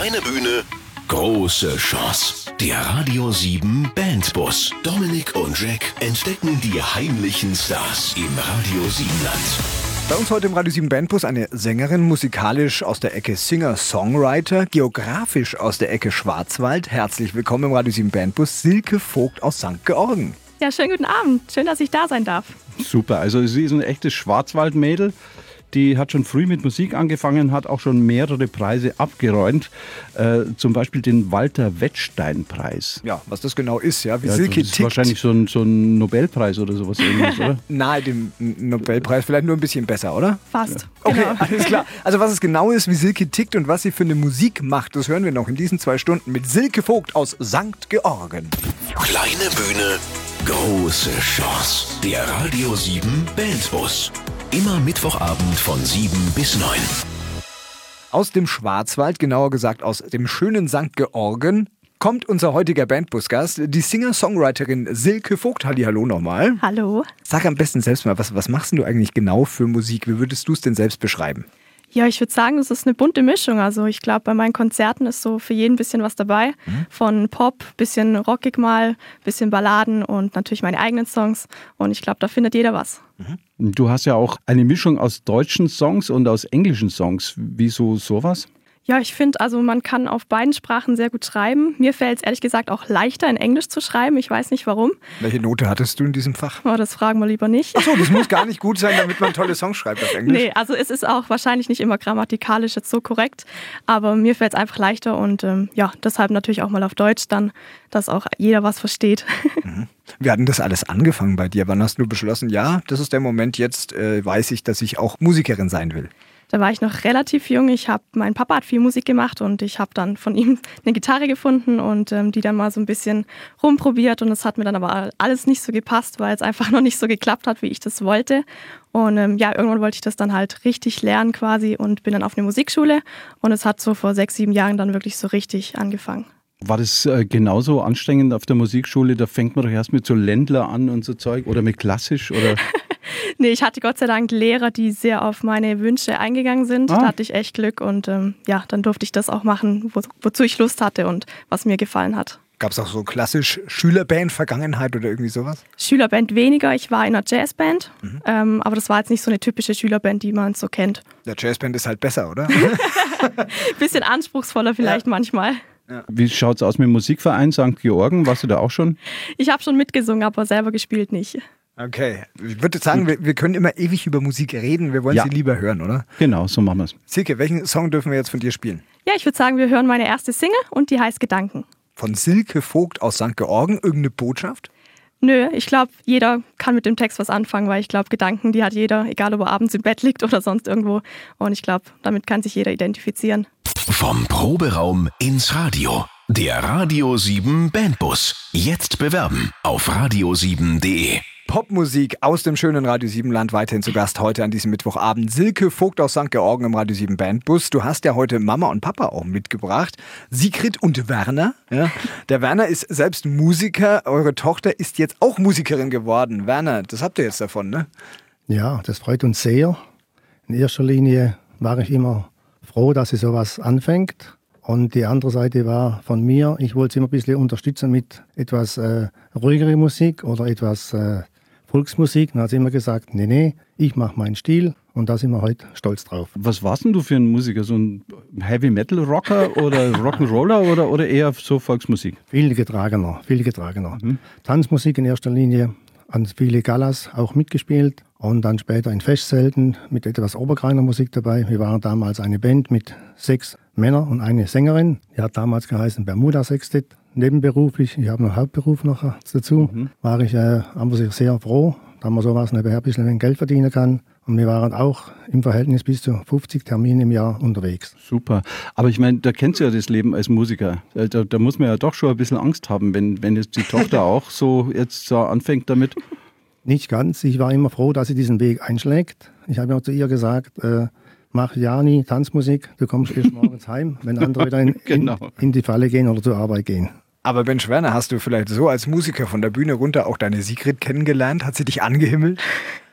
Kleine Bühne, große Chance. Der Radio 7 Bandbus. Dominik und Jack entdecken die heimlichen Stars im Radio 7 Land. Bei uns heute im Radio 7 Bandbus eine Sängerin, musikalisch aus der Ecke Singer-Songwriter, geografisch aus der Ecke Schwarzwald. Herzlich willkommen im Radio 7 Bandbus, Silke Vogt aus St. Georgen. Ja, schönen guten Abend. Schön, dass ich da sein darf. Super, also sie ist ein echtes Schwarzwaldmädel. Die hat schon früh mit Musik angefangen, hat auch schon mehrere Preise abgeräumt. Äh, zum Beispiel den Walter Wettstein-Preis. Ja, was das genau ist, ja, wie Ja, Silke das ist tickt. wahrscheinlich so ein, so ein Nobelpreis oder sowas ähnliches, oder? Nahe dem Nobelpreis, vielleicht nur ein bisschen besser, oder? Fast. Okay, Genau. alles klar. Also was es genau ist, wie Silke tickt und was sie für eine Musik macht, das hören wir noch in diesen zwei Stunden mit Silke Vogt aus St. Georgen. Kleine Bühne, große Chance. Der Radio 7 Bandbus. Immer Mittwochabend von 7 bis 9. Aus dem Schwarzwald, genauer gesagt aus dem schönen St. Georgen, kommt unser heutiger Bandbusgast, die Singer-Songwriterin Silke Vogt. Hallo nochmal. Hallo. Sag am besten selbst mal, was, was machst du eigentlich genau für Musik? Wie würdest du es denn selbst beschreiben? Ja, ich würde sagen, es ist eine bunte Mischung. Also ich glaube, bei meinen Konzerten ist so für jeden ein bisschen was dabei. Von Pop, bisschen rockig mal, bisschen Balladen und natürlich meine eigenen Songs. Und ich glaube, da findet jeder was. Du hast ja auch eine Mischung aus deutschen Songs und aus englischen Songs. Wieso sowas? Ja, ich finde, also man kann auf beiden Sprachen sehr gut schreiben. Mir fällt es ehrlich gesagt auch leichter, in Englisch zu schreiben. Ich weiß nicht warum. Welche Note hattest du in diesem Fach? Aber das fragen wir lieber nicht. Achso, das muss gar nicht gut sein, damit man tolle Songs schreibt auf Englisch. Nee, also es ist auch wahrscheinlich nicht immer grammatikalisch jetzt so korrekt, aber mir fällt es einfach leichter und ähm, ja, deshalb natürlich auch mal auf Deutsch dann, dass auch jeder was versteht. Wie hat denn das alles angefangen bei dir? Wann hast du beschlossen, ja, das ist der Moment, jetzt äh, weiß ich, dass ich auch Musikerin sein will? Da war ich noch relativ jung. Ich habe, mein Papa hat viel Musik gemacht und ich habe dann von ihm eine Gitarre gefunden und ähm, die dann mal so ein bisschen rumprobiert und es hat mir dann aber alles nicht so gepasst, weil es einfach noch nicht so geklappt hat, wie ich das wollte. Und ähm, ja, irgendwann wollte ich das dann halt richtig lernen quasi und bin dann auf eine Musikschule und es hat so vor sechs, sieben Jahren dann wirklich so richtig angefangen. War das äh, genauso anstrengend auf der Musikschule? Da fängt man doch erst mit so Ländler an und so Zeug oder mit klassisch oder Nee, ich hatte Gott sei Dank Lehrer, die sehr auf meine Wünsche eingegangen sind. Ah. Da hatte ich echt Glück und ähm, ja, dann durfte ich das auch machen, wo, wozu ich Lust hatte und was mir gefallen hat. Gab es auch so klassisch Schülerband-Vergangenheit oder irgendwie sowas? Schülerband weniger, ich war in einer Jazzband, ähm, aber das war jetzt nicht so eine typische Schülerband, die man so kennt. Der Jazzband ist halt besser, oder? Bisschen anspruchsvoller vielleicht manchmal. wie schaut's aus mit dem Musikverein St. Georgen? Warst du da auch schon? Ich habe schon mitgesungen, aber selber gespielt nicht. Okay. Ich würde sagen, wir, wir können immer ewig über Musik reden. Wir wollen Ja. sie lieber hören, oder? Genau, so machen wir's. Silke, welchen Song dürfen wir jetzt von dir spielen? Ja, ich würde sagen, wir hören meine erste Single und die heißt Gedanken. Von Silke Vogt aus St. Georgen. Irgendeine Botschaft? Nö, ich glaube, jeder kann mit dem Text was anfangen, weil ich glaube, Gedanken, die hat jeder, egal ob er abends im Bett liegt oder sonst irgendwo. Und ich glaube, damit kann sich jeder identifizieren. Vom Proberaum ins Radio. Der Radio 7 Bandbus. Jetzt bewerben auf radio7.de. Popmusik aus dem schönen Radio 7 Land weiterhin zu Gast heute an diesem Mittwochabend. Silke Vogt aus St. Georgen im Radio 7 Bandbus. Du hast ja heute Mama und Papa auch mitgebracht. Sigrid und Werner. Ja. Der Werner ist selbst Musiker. Eure Tochter ist jetzt auch Musikerin geworden. Werner, das habt ihr jetzt davon, ne? Ja, das freut uns sehr. In erster Linie war ich immer froh, dass sie sowas anfängt. Und die andere Seite war von mir, ich wollte sie immer ein bisschen unterstützen mit etwas äh, ruhigere Musik oder etwas äh, Volksmusik. Dann hat sie immer gesagt, nee, nee, ich mache meinen Stil und da sind wir heute stolz drauf. Was warst denn du für ein Musiker? So ein Heavy Metal Rocker oder Rock'n'Roller oder, oder eher so Volksmusik? Viel getragener, viel getragener. Tanzmusik in erster Linie, an viele Galas auch mitgespielt und dann später in Festzelten mit etwas Oberkreiner Musik dabei. Wir waren damals eine Band mit sechs Männern und eine Sängerin. Die hat damals geheißen Bermuda Sextet. Nebenberuflich, ich habe noch Hauptberuf noch dazu, war ich äh, sehr froh, da man sowas nebenher ein bisschen Geld verdienen kann. Und wir waren auch im Verhältnis bis zu 50 Termine im Jahr unterwegs. Super. Aber ich meine, da kennst du ja das Leben als Musiker. Äh, Da, da muss man ja doch schon ein bisschen Angst haben, wenn, wenn jetzt die Tochter auch so jetzt so anfängt damit. Nicht ganz. Ich war immer froh, dass sie diesen Weg einschlägt. Ich habe ja zu ihr gesagt, äh, mach ja nie Tanzmusik, du kommst erst morgens heim, wenn andere wieder in, Genau. in, in die Falle gehen oder zur Arbeit gehen. Aber Ben Schwerner, hast du vielleicht so als Musiker von der Bühne runter auch deine Sigrid kennengelernt? Hat sie dich angehimmelt?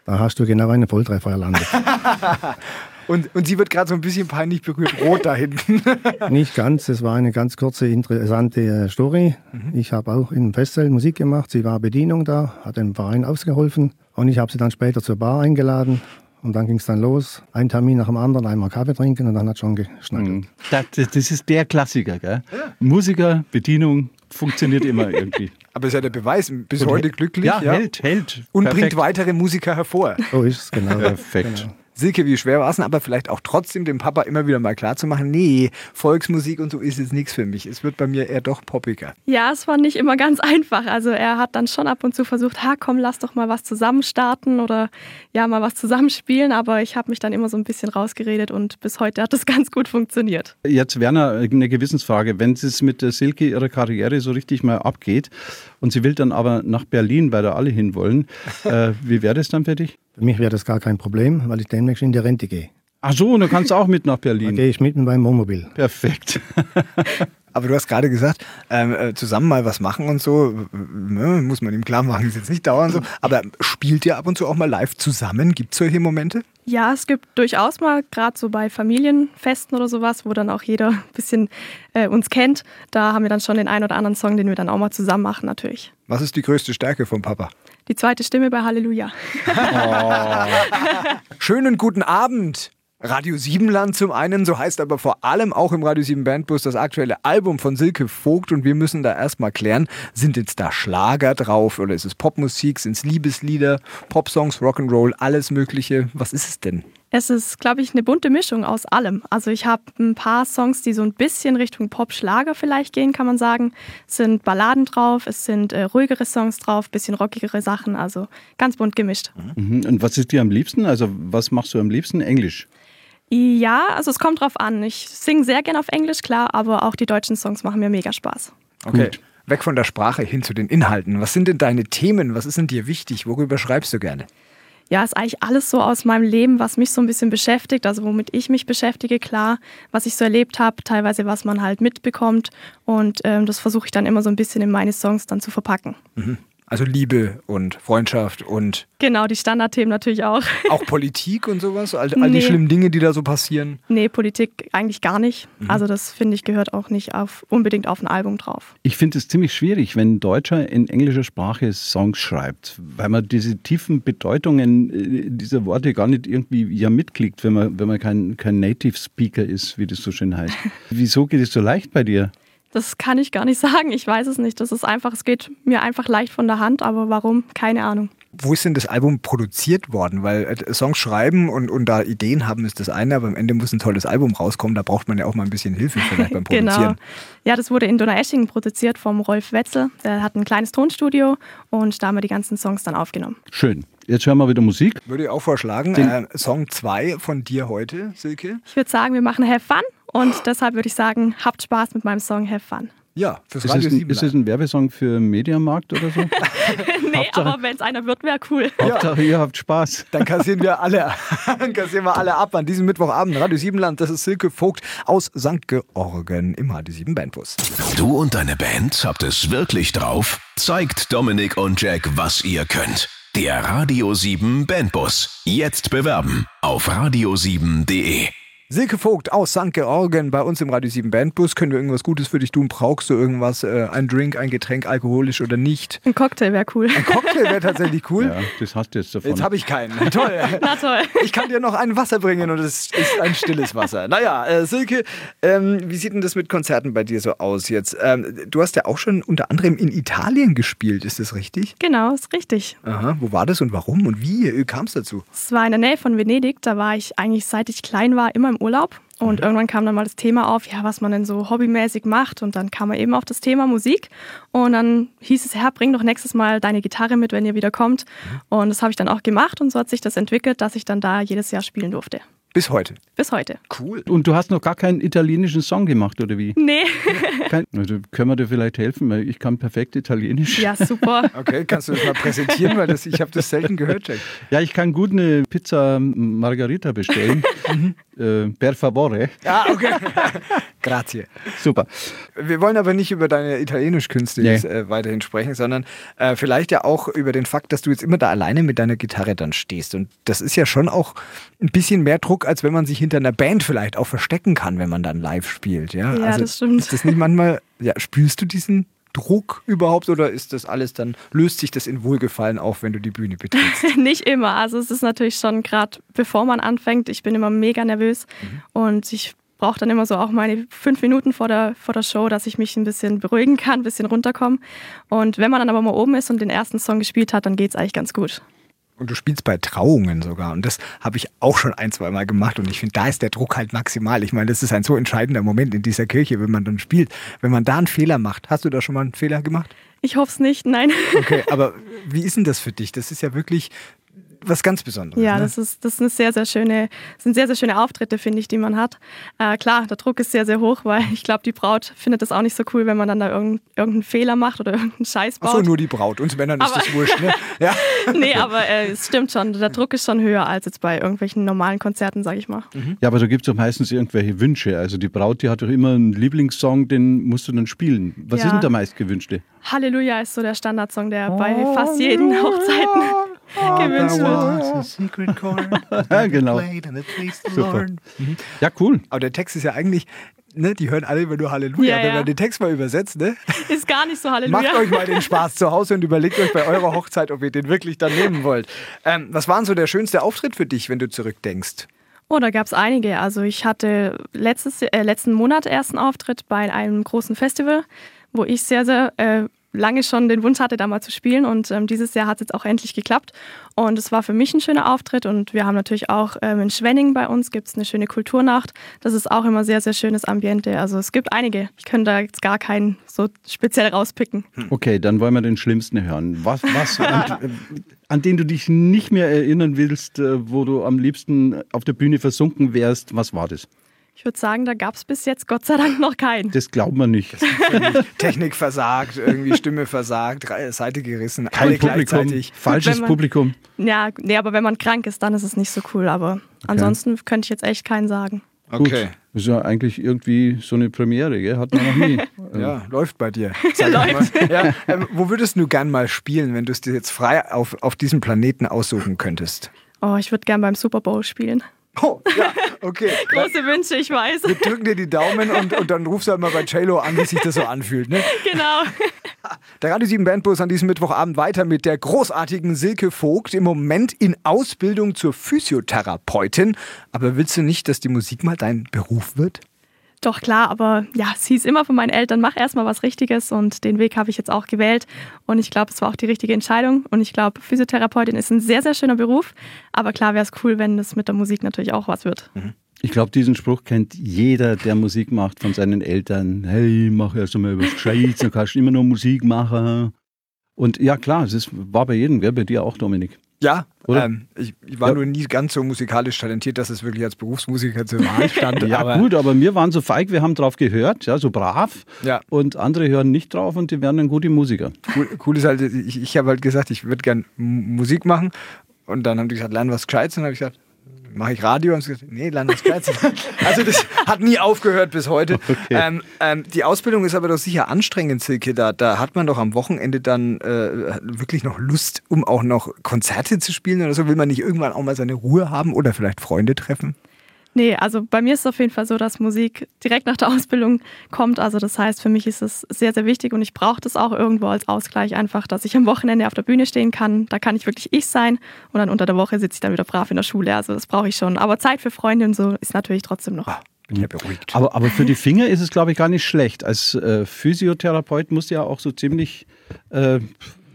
Da hast du genau einen Volltreffer erlandet. Und, und sie wird gerade so ein bisschen peinlich berührt, rot da hinten. Nicht ganz, es war eine ganz kurze, interessante äh, Story. Mhm. Ich habe auch im Festzelt Musik gemacht. Sie war Bedienung da, hat dem Verein ausgeholfen und ich habe sie dann später zur Bar eingeladen. Und dann ging es dann los. Ein Termin nach dem anderen, einmal Kaffee trinken und dann hat schon geschnackelt. Das, das ist der Klassiker, gell? Musiker, Bedienung, funktioniert immer irgendwie. Aber ist ja der Beweis, bis heute glücklich. Ja, hält, hält. Und Perfekt. bringt weitere Musiker hervor. So ist es, genau. Perfekt. Genau. Silke, wie schwer war es denn, aber vielleicht auch trotzdem dem Papa immer wieder mal klarzumachen, nee, Volksmusik und so ist jetzt nichts für mich. Es wird bei mir eher doch poppiger. Ja, es war nicht immer ganz einfach. Also er hat dann schon ab und zu versucht, ha, komm, lass doch mal was zusammen starten oder ja, mal was zusammenspielen. Aber ich habe mich dann immer so ein bisschen rausgeredet und bis heute hat das ganz gut funktioniert. Jetzt Werner, eine Gewissensfrage. Wenn es mit der Silke ihrer Karriere so richtig mal abgeht und sie will dann aber nach Berlin, weil da alle hinwollen, äh, wie wäre das dann für dich? Für mich wäre das gar kein Problem, weil ich demnächst in die Rente gehe. Ach so, du kannst auch mit nach Da Berlin. gehe ich mit mit meinem Wohnmobil. Perfekt. Aber du hast gerade gesagt, ähm, äh, zusammen mal was machen und so, ne, muss man ihm klar machen, ist jetzt nicht dauernd so. Aber spielt ihr ab und zu auch mal live zusammen? Gibt es solche Momente? Ja, es gibt durchaus mal, gerade so bei Familienfesten oder sowas, wo dann auch jeder ein bisschen äh, uns kennt. Da haben wir dann schon den einen oder anderen Song, den wir dann auch mal zusammen machen, natürlich. Was ist die größte Stärke vom Papa? Die zweite Stimme bei Halleluja. Schönen guten Abend. Radio Siebenland zum einen, so heißt aber vor allem auch im Radio 7 Bandbus das aktuelle Album von Silke Vogt und wir müssen da erstmal klären, sind jetzt da Schlager drauf oder ist es Popmusik, sind es Liebeslieder, Popsongs, Rock'n'Roll, alles mögliche? Was ist es denn? Es ist, glaube ich, eine bunte Mischung aus allem. Also ich habe ein paar Songs, die so ein bisschen Richtung Pop-Schlager vielleicht gehen, kann man sagen. Es sind Balladen drauf, es sind äh, ruhigere Songs drauf, bisschen rockigere Sachen, also ganz bunt gemischt. Mhm. Und was ist dir am liebsten? Also was machst du am liebsten? Englisch. Ja, also es kommt drauf an. Ich singe sehr gern auf Englisch, klar, aber auch die deutschen Songs machen mir mega Spaß. Okay. Gut. Weg von der Sprache hin zu den Inhalten. Was sind denn deine Themen? Was ist denn dir wichtig? Worüber schreibst du gerne? Ja, ist eigentlich alles so aus meinem Leben, was mich so ein bisschen beschäftigt, also womit ich mich beschäftige, klar, was ich so erlebt habe, teilweise was man halt mitbekommt. Und ähm, das versuche ich dann immer so ein bisschen in meine Songs dann zu verpacken. Also Liebe und Freundschaft und Genau, die Standardthemen natürlich auch. auch Politik und sowas? All, all die Nee. schlimmen Dinge, die da so passieren? nee, Politik eigentlich gar nicht. Also das finde ich gehört auch nicht auf, unbedingt auf ein Album drauf. Ich finde es ziemlich schwierig, wenn ein Deutscher in englischer Sprache Songs schreibt, weil man diese tiefen Bedeutungen äh, dieser Worte gar nicht irgendwie ja mitkriegt, wenn man, wenn man kein, kein Native Speaker ist, wie das so schön heißt. Wieso geht es so leicht bei dir? Das kann ich gar nicht sagen. Ich weiß es nicht. Das ist einfach, es geht mir einfach leicht von der Hand, aber warum? Keine Ahnung. Wo ist denn das Album produziert worden? Weil äh, Songs schreiben und, und da Ideen haben ist das eine, aber am Ende muss ein tolles Album rauskommen. Da braucht man ja auch mal ein bisschen Hilfe vielleicht beim Produzieren. Genau. Ja, das wurde in Donaueschingen produziert vom Rolf Wetzel. Der hat ein kleines Tonstudio und da haben wir die ganzen Songs dann aufgenommen. Schön. Jetzt hören wir wieder Musik. Würde ich auch vorschlagen. Den- Äh, Song 2 von dir heute, Silke. Ich würde sagen, wir machen Have Fun und deshalb würde ich sagen, habt Spaß mit meinem Song Have Fun. Ja, fürs Ist Radio es, ein, 7. ist es ein Werbesong für Mediamarkt oder so? nee, Hauptsache- aber wenn es einer wird, wäre cool. Hauptsache, ihr habt Spaß. Dann kassieren wir alle, dann kassieren wir alle ab an diesem Mittwochabend. Radio 7 Land, das ist Silke Vogt aus St. Georgen im Radio 7 Bandbus. Du und deine Band habt es wirklich drauf? Zeigt Dominik und Jack, was ihr könnt. Der Radio 7 Bandbus. Jetzt bewerben auf radio7.de. Silke Vogt aus St. Georgen bei uns im Radio 7 Bandbus. Können wir irgendwas Gutes für dich tun? Brauchst du irgendwas? Äh, ein Drink, ein Getränk, alkoholisch oder nicht? Ein Cocktail wäre cool. Ein Cocktail wäre tatsächlich cool. Ja, das hast du jetzt davon. Jetzt habe ich keinen. Toll. Na toll. Ich kann dir noch ein Wasser bringen und es ist ein stilles Wasser. Naja, äh, Silke, ähm, wie sieht denn das mit Konzerten bei dir so aus jetzt? Ähm, du hast ja auch schon unter anderem in Italien gespielt, ist das richtig? Genau, ist richtig. Aha, wo war das und warum und wie kam es dazu? Es war in der Nähe von Venedig. Da war ich eigentlich, seit ich klein war, immer im Urlaub. Und irgendwann kam dann mal das Thema auf, ja, was man denn so hobbymäßig macht. Und dann kam man eben auf das Thema Musik. Und dann hieß es, ja, bring doch nächstes Mal deine Gitarre mit, wenn ihr wieder kommt. Und das habe ich dann auch gemacht. Und so hat sich das entwickelt, dass ich dann da jedes Jahr spielen durfte. Bis heute. Bis heute. Cool. Und du hast noch gar keinen italienischen Song gemacht, oder wie? Nee. Kein, also können wir dir vielleicht helfen, weil ich kann perfekt Italienisch. ja, super. Okay, kannst du das mal präsentieren, weil das, ich habe das selten gehört, Jack. Ja, ich kann gut eine Pizza Margarita bestellen. äh, per favore. Ja, okay. Grazie. Super. Wir wollen aber nicht über deine Italienischkünste Nee. jetzt, äh, weiterhin sprechen, sondern äh, vielleicht ja auch über den Fakt, dass du jetzt immer da alleine mit deiner Gitarre dann stehst. Und das ist ja schon auch ein bisschen mehr Druck, als wenn man sich hinter einer Band vielleicht auch verstecken kann, wenn man dann live spielt. Ja, Also Ja, das stimmt. Ist das nicht manchmal, ja, spürst du diesen Druck überhaupt oder ist das alles dann, löst sich das in Wohlgefallen auf, wenn du die Bühne betrittst? Nicht immer. Also es ist natürlich schon gerade, bevor man anfängt, ich bin immer mega nervös und ich brauche dann immer so auch meine fünf Minuten vor der, vor der Show, dass ich mich ein bisschen beruhigen kann, ein bisschen runterkommen. Und wenn man dann aber mal oben ist und den ersten Song gespielt hat, dann geht es eigentlich ganz gut. Und du spielst bei Trauungen sogar. Und das habe ich auch schon ein, zwei Mal gemacht. Und ich finde, da ist der Druck halt maximal. Ich meine, das ist ein so entscheidender Moment in dieser Kirche, wenn man dann spielt. Wenn man da einen Fehler macht. Hast du da schon mal einen Fehler gemacht? Ich hoffe es nicht, nein. Okay, aber wie ist denn das für dich? Das ist ja wirklich was ganz Besonderes. Ja, ne? das ist das sind sehr sehr schöne das sind sehr sehr schöne Auftritte finde ich, die man hat. Äh, klar, der Druck ist sehr sehr hoch, weil ich glaube, die Braut findet das auch nicht so cool, wenn man dann da irgendeinen, irgendeinen Fehler macht oder irgendeinen Scheiß Ach so, baut. nur die Braut. Uns Männern ist Aber- das wurscht. Ne? Ja. nee, aber äh, es stimmt schon, der Druck ist schon höher als jetzt bei irgendwelchen normalen Konzerten, sage ich mal. Ja, aber da gibt es doch meistens irgendwelche Wünsche. Also die Braut, die hat doch immer einen Lieblingssong, den musst du dann spielen. Was Ja. ist denn der meistgewünschte? Halleluja ist so der Standardsong, der bei fast jeden Hochzeiten gewünscht wird. Ja, genau. Super. Ja, cool. Aber der Text ist ja eigentlich, ne, die hören alle immer nur Halleluja. Ja, Wenn ja. man den Text mal übersetzt, ne? Ist gar nicht so Halleluja. Macht euch mal den Spaß zu Hause und überlegt euch bei eurer Hochzeit, ob ihr den wirklich dann nehmen wollt. Ähm, was war denn so der schönste Auftritt für dich, wenn du zurückdenkst? Oh, da gab es einige. Also ich hatte letztes, äh, letzten Monat erst einen Auftritt bei einem großen Festival, wo ich sehr, sehr äh, lange schon den Wunsch hatte, da mal zu spielen. Und ähm, dieses Jahr hat es jetzt auch endlich geklappt. Und es war für mich ein schöner Auftritt. Und wir haben natürlich auch ähm, in Schwenning bei uns gibt es eine schöne Kulturnacht. Das ist auch immer sehr, sehr schönes Ambiente. Also es gibt einige. Ich könnte da jetzt gar keinen so speziell rauspicken. Okay, dann wollen wir den schlimmsten hören. Was, was an, an den du dich nicht mehr erinnern willst, äh, wo du am liebsten auf der Bühne versunken wärst, was war das? Ich würde sagen, da gab es bis jetzt Gott sei Dank noch keinen. Das glaubt man nicht. Technik versagt, irgendwie Stimme versagt, Seite gerissen, Kein alle Publikum, gleichzeitig. falsches man- Publikum. Ja, nee, aber wenn man krank ist, dann ist es nicht so cool. Aber ansonsten könnte ich jetzt echt keinen sagen. Okay. Gut. Das ist ja eigentlich irgendwie so eine Premiere, gell? Hat man noch nie. Ja, läuft bei dir. Mal. Ja, ähm, wo würdest du gern mal spielen, wenn du es dir jetzt frei auf, auf diesem Planeten aussuchen könntest? Oh, ich würde gern beim Super Bowl spielen. Oh, ja, okay. Große Wünsche, ich weiß. Wir drücken dir die Daumen und, und dann rufst du halt mal bei JLo an, wie sich das so anfühlt. Ne? genau. Der Radio 7 Bandbus an diesem Mittwochabend weiter mit der großartigen Silke Vogt, im Moment in Ausbildung zur Physiotherapeutin. Aber willst du nicht, dass die Musik mal dein Beruf wird? Doch klar, aber ja, es hieß immer von meinen Eltern, mach erstmal was Richtiges und den Weg habe ich jetzt auch gewählt. Und ich glaube, es war auch die richtige Entscheidung. Und ich glaube, Physiotherapeutin ist ein sehr, sehr schöner Beruf. Aber klar wäre es cool, wenn das mit der Musik natürlich auch was wird. Ich glaube, diesen Spruch kennt jeder, der Musik macht, von seinen Eltern. Hey, mach erst einmal was Gescheites, dann kannst du immer noch Musik machen. Und ja, klar, es war bei jedem, gell? bei dir auch, Dominik. Ja, Oder? ähm, ich, ich war Ja. nur nie ganz so musikalisch talentiert, dass es wirklich als Berufsmusiker zur Wahl stand. Ja, aber gut, aber wir waren so feig, wir haben drauf gehört, ja, so brav. Ja. Und andere hören nicht drauf und die werden dann gute Musiker. Cool, cool ist halt, ich, ich habe halt gesagt, ich würde gern Musik machen. Und dann haben die gesagt, lern was Gescheites. Und dann habe ich gesagt, mache ich Radio? Und sie gesagt, nee, Gescheites. also das hat nie aufgehört bis heute. Ähm, ähm, die Ausbildung ist aber doch sicher anstrengend, Silke. Da, da hat man doch am Wochenende dann äh, wirklich noch Lust, um auch noch Konzerte zu spielen oder so. Will man nicht irgendwann auch mal seine Ruhe haben oder vielleicht Freunde treffen? Nee, also bei mir ist es auf jeden Fall so, dass Musik direkt nach der Ausbildung kommt. Also das heißt, für mich ist es sehr, sehr wichtig und ich brauche das auch irgendwo als Ausgleich einfach, dass ich am Wochenende auf der Bühne stehen kann. Da kann ich wirklich ich sein und dann unter der Woche sitze ich dann wieder brav in der Schule. Also das brauche ich schon. Aber Zeit für Freunde und so ist natürlich trotzdem noch. Bin ja beruhigt. Aber, aber für die Finger ist es, glaube ich, gar nicht schlecht. Als äh, Physiotherapeut musst du ja auch so ziemlich äh,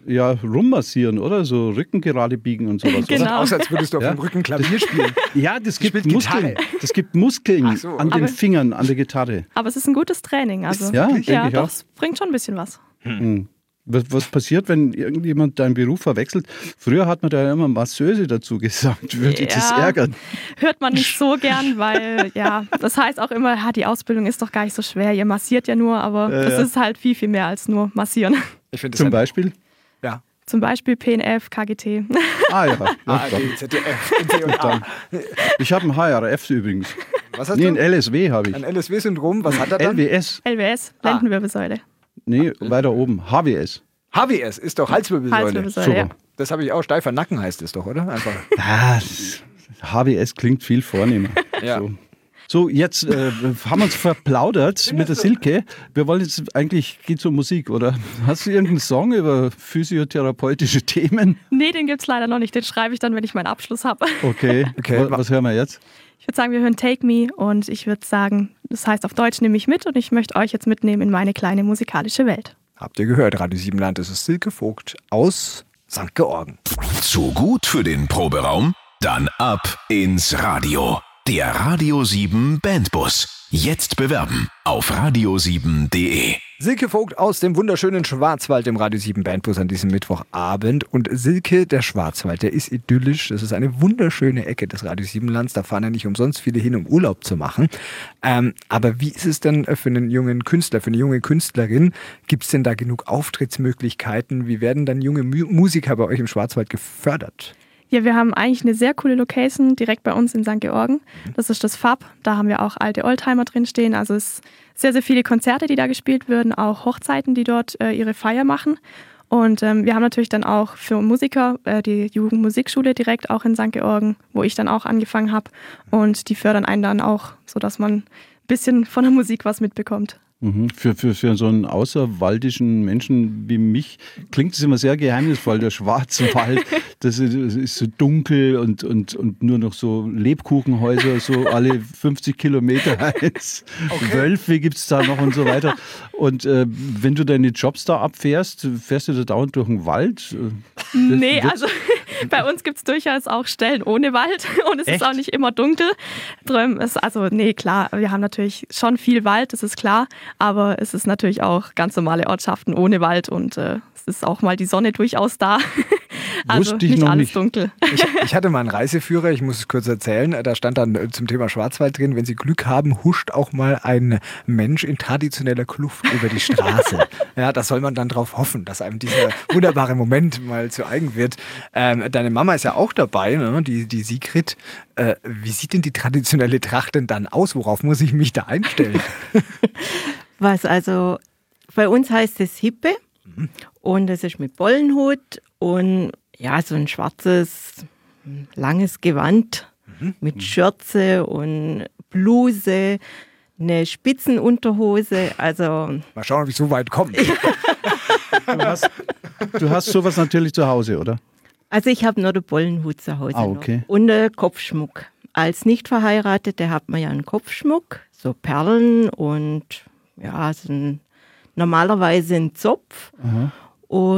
ja, rummassieren, oder? So Rücken gerade biegen und sowas. Genau. Oder? Aus, als würdest du auf Ja. dem Rücken Klavier spielen. Ja, das gibt spielt Muskeln. Das gibt Muskeln so. an den Aber- Fingern, an der Gitarre. Aber es ist ein gutes Training. Also Ja, ja, denke ich doch, auch. es bringt schon ein bisschen was. Was, was passiert, wenn irgendjemand deinen Beruf verwechselt? Früher hat man da ja immer Masseuse dazu gesagt. Würde dich das Ja. ärgern? Hört man nicht so gern, weil ja, das heißt auch immer, ja, die Ausbildung ist doch gar nicht so schwer. Ihr massiert ja nur, aber Ja, es ja. ist halt viel, viel mehr als nur massieren. Ich finde das Zum halt- Beispiel? Ja. Zum Beispiel PNF, KGT. Ah ja. ARD. ZDF, NC und A. Ich habe ein HRF übrigens. Was hast Nee, du? ein LSW habe ich. Ein LSW-Syndrom, was hat er dann? LWS. LWS, Lendenwirbelsäule. Nee, weiter oben. HWS. HWS ist doch Halswirbelsäule. Halswirbelsäule, ja. Das habe ich auch. Steifer Nacken heißt es doch, oder? Einfach. Ah, das- HWS klingt viel vornehmer. Ja. So. So, jetzt äh, haben wir uns verplaudert mit der Silke. Wir wollen jetzt eigentlich, geht um Musik, oder? Hast du irgendeinen Song über physiotherapeutische Themen? Nee, den gibt's leider noch nicht. Den schreibe ich dann, wenn ich meinen Abschluss habe. Okay. Okay. Wa- Was hören wir jetzt? Ich würde sagen, wir hören Take Me und ich würde sagen, das heißt auf Deutsch nehme ich mit und ich möchte euch jetzt mitnehmen in meine kleine musikalische Welt. Habt ihr gehört? Radio Siebenland, das ist Silke Vogt aus St. Georgen. Zu gut für den Proberaum? Dann ab ins Radio. Der Radio 7 Bandbus. Jetzt bewerben auf radio7.de. Silke Vogt aus dem wunderschönen Schwarzwald im Radio 7 Bandbus an diesem Mittwochabend. Und Silke, der Schwarzwald, der ist idyllisch. Das ist eine wunderschöne Ecke des Radio 7 Lands. Da fahren ja nicht umsonst viele hin, um Urlaub zu machen. Ähm, aber wie ist es denn für einen jungen Künstler, für eine junge Künstlerin? Gibt es denn da genug Auftrittsmöglichkeiten? Wie werden dann junge Mu Musiker bei euch im Schwarzwald gefördert? Ja, wir haben eigentlich eine sehr coole Location direkt bei uns in St. Georgen. Das ist das Fab. Da haben wir auch alte Oldtimer drin stehen. Also es sind sehr, sehr viele Konzerte, die da gespielt werden, auch Hochzeiten, die dort äh, ihre Feier machen. Und ähm, wir haben natürlich dann auch für Musiker äh, die Jugendmusikschule direkt auch in St. Georgen, wo ich dann auch angefangen habe. Und die fördern einen dann auch, sodass man ein bisschen von der Musik was mitbekommt. Mhm. Für, für, für so einen außerwaldischen Menschen wie mich klingt es immer sehr geheimnisvoll, der schwarze Wald. Das ist, ist so dunkel und, und, und nur noch so Lebkuchenhäuser, so alle 50 Kilometer eins. Wölfe gibt es da noch und so weiter. Und äh, wenn du deine Jobs da abfährst, fährst du da dauernd durch den Wald? Das Nee, also bei uns gibt es durchaus auch Stellen ohne Wald und es Echt? ist auch nicht immer dunkel. Drum ist, also, nee, klar, wir haben natürlich schon viel Wald, das ist klar, aber es ist natürlich auch ganz normale Ortschaften ohne Wald und äh, es ist auch mal die Sonne durchaus da. Also Wusste ich nicht noch alles nicht. dunkel. Ich, ich hatte mal einen Reiseführer, ich muss es kurz erzählen. Da stand dann äh, zum Thema Schwarzwald drin, wenn Sie Glück haben, huscht auch mal ein Mensch in traditioneller Kluft über die Straße. ja, da soll man dann drauf hoffen, dass einem dieser wunderbare Moment mal zu eigen wird. Ähm, deine Mama ist ja auch dabei, ne? die, die Sigrid. Äh, wie sieht denn die traditionelle Tracht denn dann aus? Worauf muss ich mich da einstellen? Was also bei uns heißt es Hippe und es ist mit Bollenhut und ja, so ein schwarzes, langes Gewand mit Schürze und Bluse, eine Spitzenunterhose. Also Mal schauen, ob ich so weit komme. Du hast, du hast sowas natürlich zu Hause, oder? Also ich habe nur den Bollenhut zu Hause Ah, noch. okay. und äh, Kopfschmuck. Als Nichtverheiratete hat man ja einen Kopfschmuck, so Perlen und ja, so ein, normalerweise ein Zopf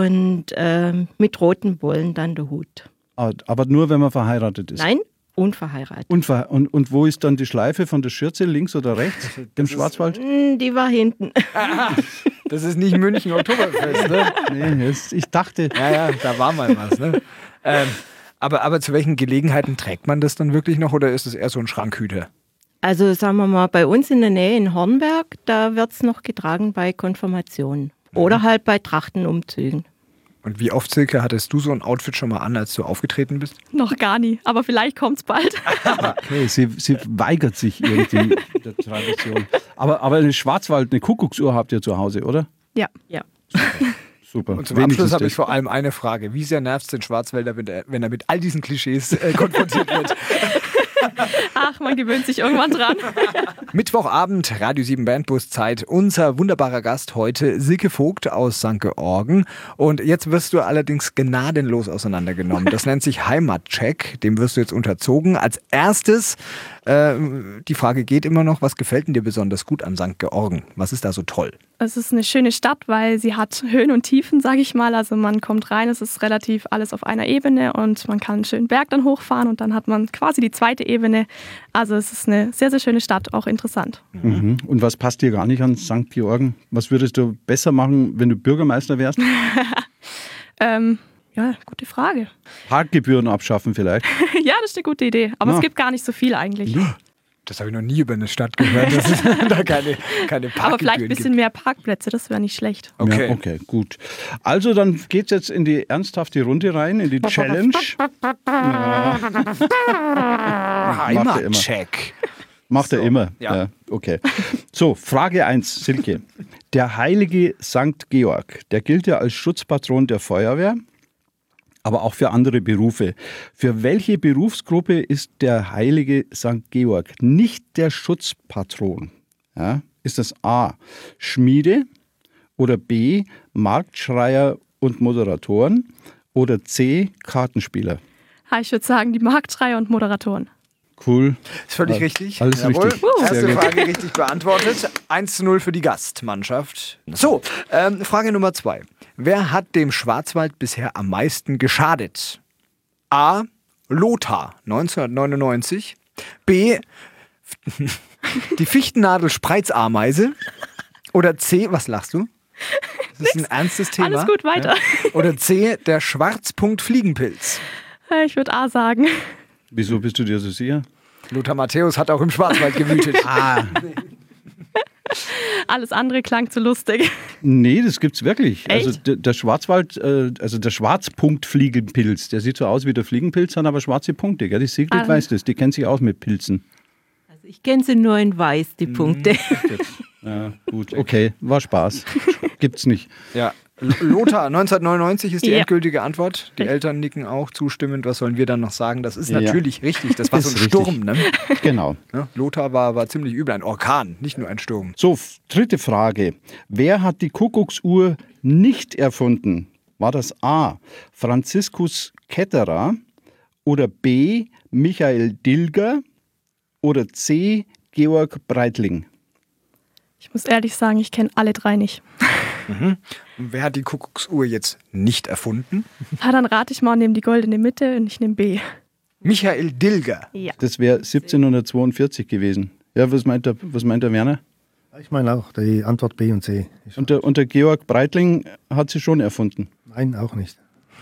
und ähm, mit roten Bollen dann der Hut. Ah, Aber nur, wenn man verheiratet ist. Nein, unverheiratet. Und, ver- und, und wo ist dann die Schleife von der Schürze, links oder rechts? Im Schwarzwald? Hm, Die war hinten. Das ist nicht München Oktoberfest, ne? Nee, es- ich dachte, Ja, ja, da war mal was. Ne? Ähm, aber, aber zu welchen Gelegenheiten trägt man das dann wirklich noch oder ist es eher so ein Schrankhüter? Also sagen wir mal, bei uns in der Nähe in Hornberg, da wird es noch getragen bei Konfirmationen. Oder halt bei Trachtenumzügen. Und wie oft, Silke, hattest du so ein Outfit schon mal an, als du aufgetreten bist? Noch gar nie, aber vielleicht kommt es bald. okay, sie, sie weigert sich irgendwie der Tradition. Aber, aber eine Schwarzwald, eine Kuckucksuhr habt ihr zu Hause, oder? ja. Ja. Super. Und zum Wenigstens Abschluss habe ich vor allem eine Frage. Wie sehr nervt es den Schwarzwälder, wenn er, wenn er mit all diesen Klischees äh, konfrontiert wird? Ach, man gewöhnt sich irgendwann dran. Mittwochabend, Radio 7 Bandbus Zeit. Unser wunderbarer Gast heute, Silke Vogt aus St. Georgen. Und jetzt wirst du allerdings gnadenlos auseinandergenommen. Das nennt sich Heimatcheck. Dem wirst du jetzt unterzogen. Als erstes, äh, die Frage geht immer noch, was gefällt denn dir besonders gut an St. Georgen? Was ist da so toll? Es ist eine schöne Stadt, weil sie hat Höhen und Tiefen, sage ich mal. Also man kommt rein, es ist relativ alles auf einer Ebene und man kann einen schönen Berg dann hochfahren und dann hat man quasi die zweite Ebene. Also es ist eine sehr, sehr schöne Stadt, auch interessant. Mhm. Und was passt dir gar nicht an St. Georgen? Was würdest du besser machen, wenn du Bürgermeister wärst? Ähm, ja, gute Frage. Parkgebühren abschaffen vielleicht? ja, das ist eine gute Idee. Aber Ah. es gibt gar nicht so viel eigentlich. Das habe ich noch nie über eine Stadt gehört, dass es da keine, keine Parkgebühren Aber vielleicht ein gibt. bisschen mehr Parkplätze, das wäre nicht schlecht. Okay. Ja, okay, gut. Also dann geht's jetzt in die ernsthafte Runde rein, in die Challenge. Macht er immer. Heimatcheck. Macht er So, immer. ja. okay. So, Frage 1, Silke. Der heilige Sankt Georg, der gilt ja als Schutzpatron der Feuerwehr, aber auch für andere Berufe. Für welche Berufsgruppe ist der heilige Sankt Georg nicht der Schutzpatron? Ja, ist das A. Schmiede oder B. Marktschreier und Moderatoren oder C. Kartenspieler? Ich würde sagen, die Marktschreier und Moderatoren. Cool. Ist völlig Ja, richtig. alles richtig. Erste Sehr gut. Frage richtig beantwortet. 1 zu 0 für die Gastmannschaft. So, ähm, Frage Nummer zwei. Wer hat dem Schwarzwald bisher am meisten geschadet? A. Lothar 1999. B. Die Fichtennadel-Spreizameise. Oder C. Was lachst du? Das ist ein ernstes Thema. Alles gut, weiter. Ja? Oder C. Der Schwarzpunkt-Fliegenpilz. Ha, Ich würde A sagen. Wieso bist du dir so sicher? Lothar Matthäus hat auch im Schwarzwald gewütet. Ah, Alles andere klang zu lustig. Nee, das gibt's wirklich. Echt? Also der, der Schwarzwald, äh, also der Schwarzpunktfliegenpilz, der sieht so aus wie der Fliegenpilz, hat aber schwarze Punkte. Gell? Die Sigrid Ah. weiß das, die kennt sich aus mit Pilzen. Also ich kenne sie nur in weiß, die Punkte. Ja, gut, okay, war Spaß. Gibt's nicht. Ja. Lothar, 1999 ist die Ja. endgültige Antwort. Die. Eltern nicken auch zustimmend. Was sollen wir dann noch sagen? Das ist Ja. natürlich richtig. Das war Ist so ein richtig. Sturm. Ne? Genau. Ja, Lothar war, war ziemlich übel. Ein Orkan, nicht nur ein Sturm. So, dritte Frage. Wer hat die Kuckucksuhr nicht erfunden? War das A. Franziskus Ketterer oder B. Michael Dilger oder C. Georg Breitling? Ich muss ehrlich sagen, ich kenne alle drei nicht. Und wer hat die Kuckucksuhr jetzt nicht erfunden? Ha, dann rate ich mal und nehme die goldene Mitte und ich nehme B. Michael Dilger. Ja. Das wäre 1742 gewesen. Ja, was meint der, was meint der Werner? Ich meine auch, die Antwort B und C. Ist Und der, und der Georg Breitling hat sie schon erfunden. Nein, auch nicht.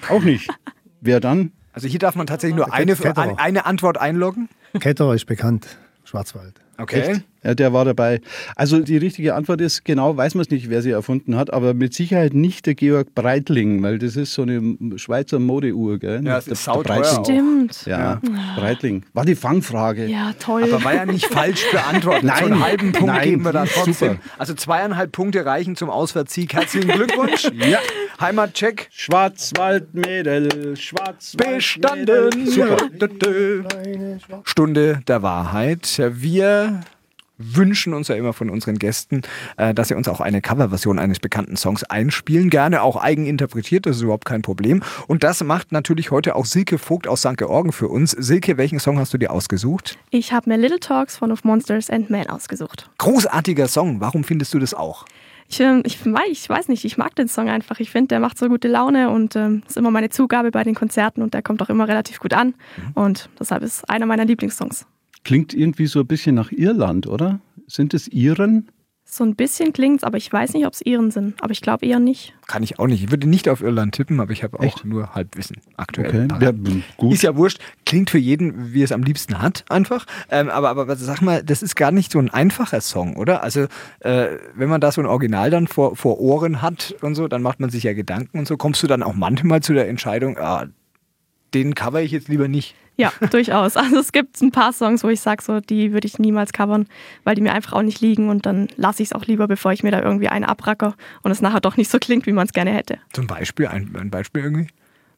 Auch nicht. Wer dann? Also hier darf man tatsächlich nur eine, Ketterer. ein- eine Antwort einloggen. Ketterer ist bekannt, Schwarzwald. Okay. Ja, der war dabei. Also die richtige Antwort ist, genau weiß man es nicht, wer sie erfunden hat, aber mit Sicherheit nicht der Georg Breitling, weil das ist so eine Schweizer Modeuhr, gell? Ja, es Der- ist sauteuer. Stimmt. Ja, Breitling. War die Fangfrage. Ja, toll. Aber war ja nicht falsch beantwortet. so einen Nein, halben Punkt nein, geben wir da trotzdem. super. Also zweieinhalb Punkte reichen zum Auswärtssieg. Herzlichen Glückwunsch. Ja. Heimatcheck Schwarzwaldmädel, Schwarzwaldmädel. bestanden. Super. Stunde der Wahrheit. Wir wünschen uns ja immer von unseren Gästen, äh, dass sie uns auch eine Coverversion eines bekannten Songs einspielen. Gerne auch eigeninterpretiert, das ist überhaupt kein Problem. Und das macht natürlich heute auch Silke Vogt aus St. Georgen für uns. Silke, welchen Song hast du dir ausgesucht? Ich habe mir Little Talks von Of Monsters and Men ausgesucht. Großartiger Song. Warum findest du das auch? Ich, ähm, ich, ich weiß nicht, ich mag den Song einfach. Ich finde, der macht so gute Laune und ähm, ist immer meine Zugabe bei den Konzerten und der kommt auch immer relativ gut an. Und deshalb ist einer meiner Lieblingssongs. Klingt irgendwie so ein bisschen nach Irland, oder? Sind es Iren? So ein bisschen klingt's, aber ich weiß nicht, ob es Iren sind. Aber ich glaube eher nicht. Kann ich auch nicht. Ich würde nicht auf Irland tippen, aber ich habe auch Echt? nur Halbwissen aktuell. Okay, ja, gut. Ist ja wurscht. Klingt für jeden, wie es am liebsten hat, einfach. Ähm, aber, aber aber sag mal, das ist gar nicht so ein einfacher Song, oder? Also, äh, wenn man da so ein Original dann vor, vor Ohren hat und so, dann macht man sich ja Gedanken und so. Kommst du dann auch manchmal zu der Entscheidung, ah, den cover ich jetzt lieber nicht? Ja, durchaus. Also es gibt ein paar Songs, wo ich sage, so, die würde ich niemals covern, weil die mir einfach auch nicht liegen und dann lasse ich es auch lieber, bevor ich mir da irgendwie einen abracker und es nachher doch nicht so klingt, wie man es gerne hätte. Zum Beispiel, ein, ein Beispiel irgendwie.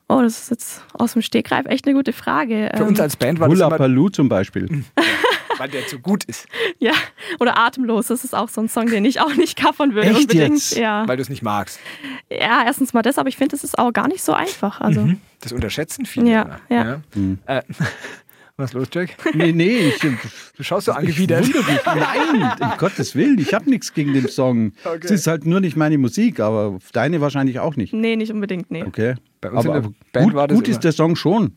Oh, das ist jetzt aus dem Stegreif echt eine gute Frage. Für Ähm, uns als Band war das Hula immer, Paloo zum Beispiel. weil der zu gut ist, Ja, oder Atemlos, das ist auch so ein Song, den ich auch nicht covern würde. Echt unbedingt. jetzt? Ja. weil du es nicht magst. ja, erstens mal das, aber ich finde, es ist auch gar nicht so einfach. Also, Das unterschätzen viele. Ja, immer. ja. Äh, was ist los, Jack? Nee, nee, ich, Du schaust so ich angewidert. wundere mich. Nein, um Gottes Willen, ich habe nichts gegen den Song. Okay. Es ist halt nur nicht meine Musik, aber deine wahrscheinlich auch nicht. nee, nicht unbedingt, nee. Okay. Bei uns in aber Band gut, war das gut immer- ist der Song schon.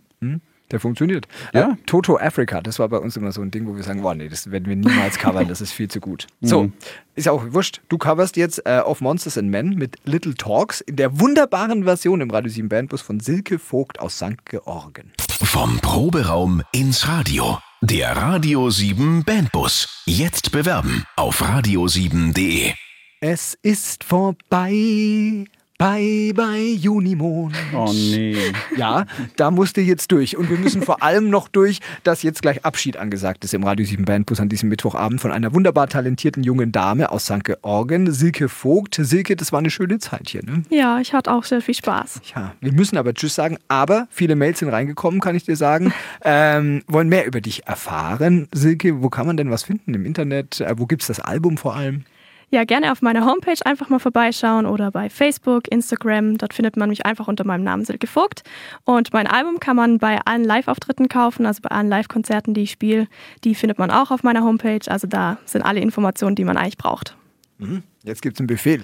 Der funktioniert. Ja. Äh, Toto Africa, das war bei uns immer so ein Ding, wo wir sagen, boah, nee, das werden wir niemals covern, das ist viel zu gut. So, Mhm. ist ja auch wurscht. Du coverst jetzt äh, Of Monsters and Men mit Little Talks in der wunderbaren Version im Radio 7 Bandbus von Silke Vogt aus St. Georgen. Vom Proberaum ins Radio. Der Radio 7 Bandbus. Jetzt bewerben auf radio7.de. Es ist vorbei. Bye, bye, Junimond. Oh nee. Ja, da musst du jetzt durch. Und wir müssen vor allem noch durch, dass jetzt gleich Abschied angesagt ist im Radio 7 Bandbus an diesem Mittwochabend von einer wunderbar talentierten jungen Dame aus St. Georgen, Silke Vogt. Silke, das war eine schöne Zeit hier, ne? Ja, ich hatte auch sehr viel Spaß. Ja, wir müssen aber Tschüss sagen, aber viele Mails sind reingekommen, kann ich dir sagen. Ähm, wollen mehr über dich erfahren. Silke, wo kann man denn was finden im Internet? Äh, wo gibt es das Album vor allem? Ja, gerne auf meiner Homepage einfach mal vorbeischauen oder bei Facebook, Instagram. Dort findet man mich einfach unter meinem Namen Silke Vogt. Und mein Album kann man bei allen Live-Auftritten kaufen, also bei allen Live-Konzerten, die ich spiele. Die findet man auch auf meiner Homepage. Also da sind alle Informationen, die man eigentlich braucht. Mhm. Jetzt gibt es einen Befehl.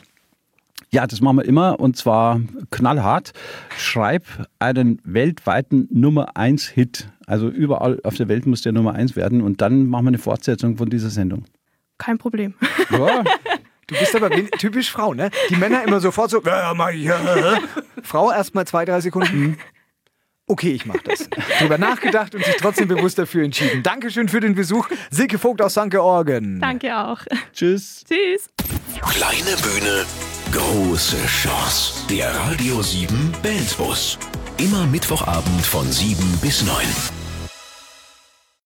Ja, das machen wir immer und zwar knallhart. Schreib einen weltweiten Nummer 1 Hit. Also überall auf der Welt muss der Nummer 1 werden und dann machen wir eine Fortsetzung von dieser Sendung. Kein Problem. Ja. Du bist aber typisch Frau, ne? Die Männer immer sofort so, ja, mach ich, ja. Frau erst mal zwei, drei Sekunden. Okay, ich mach das. Drüber nachgedacht und sich trotzdem bewusst dafür entschieden. Dankeschön für den Besuch. Silke Vogt aus St. Georgen. Danke auch. Tschüss. Tschüss. Kleine Bühne, große Chance. Der Radio 7 Bandbus. Immer Mittwochabend von 7 bis 9.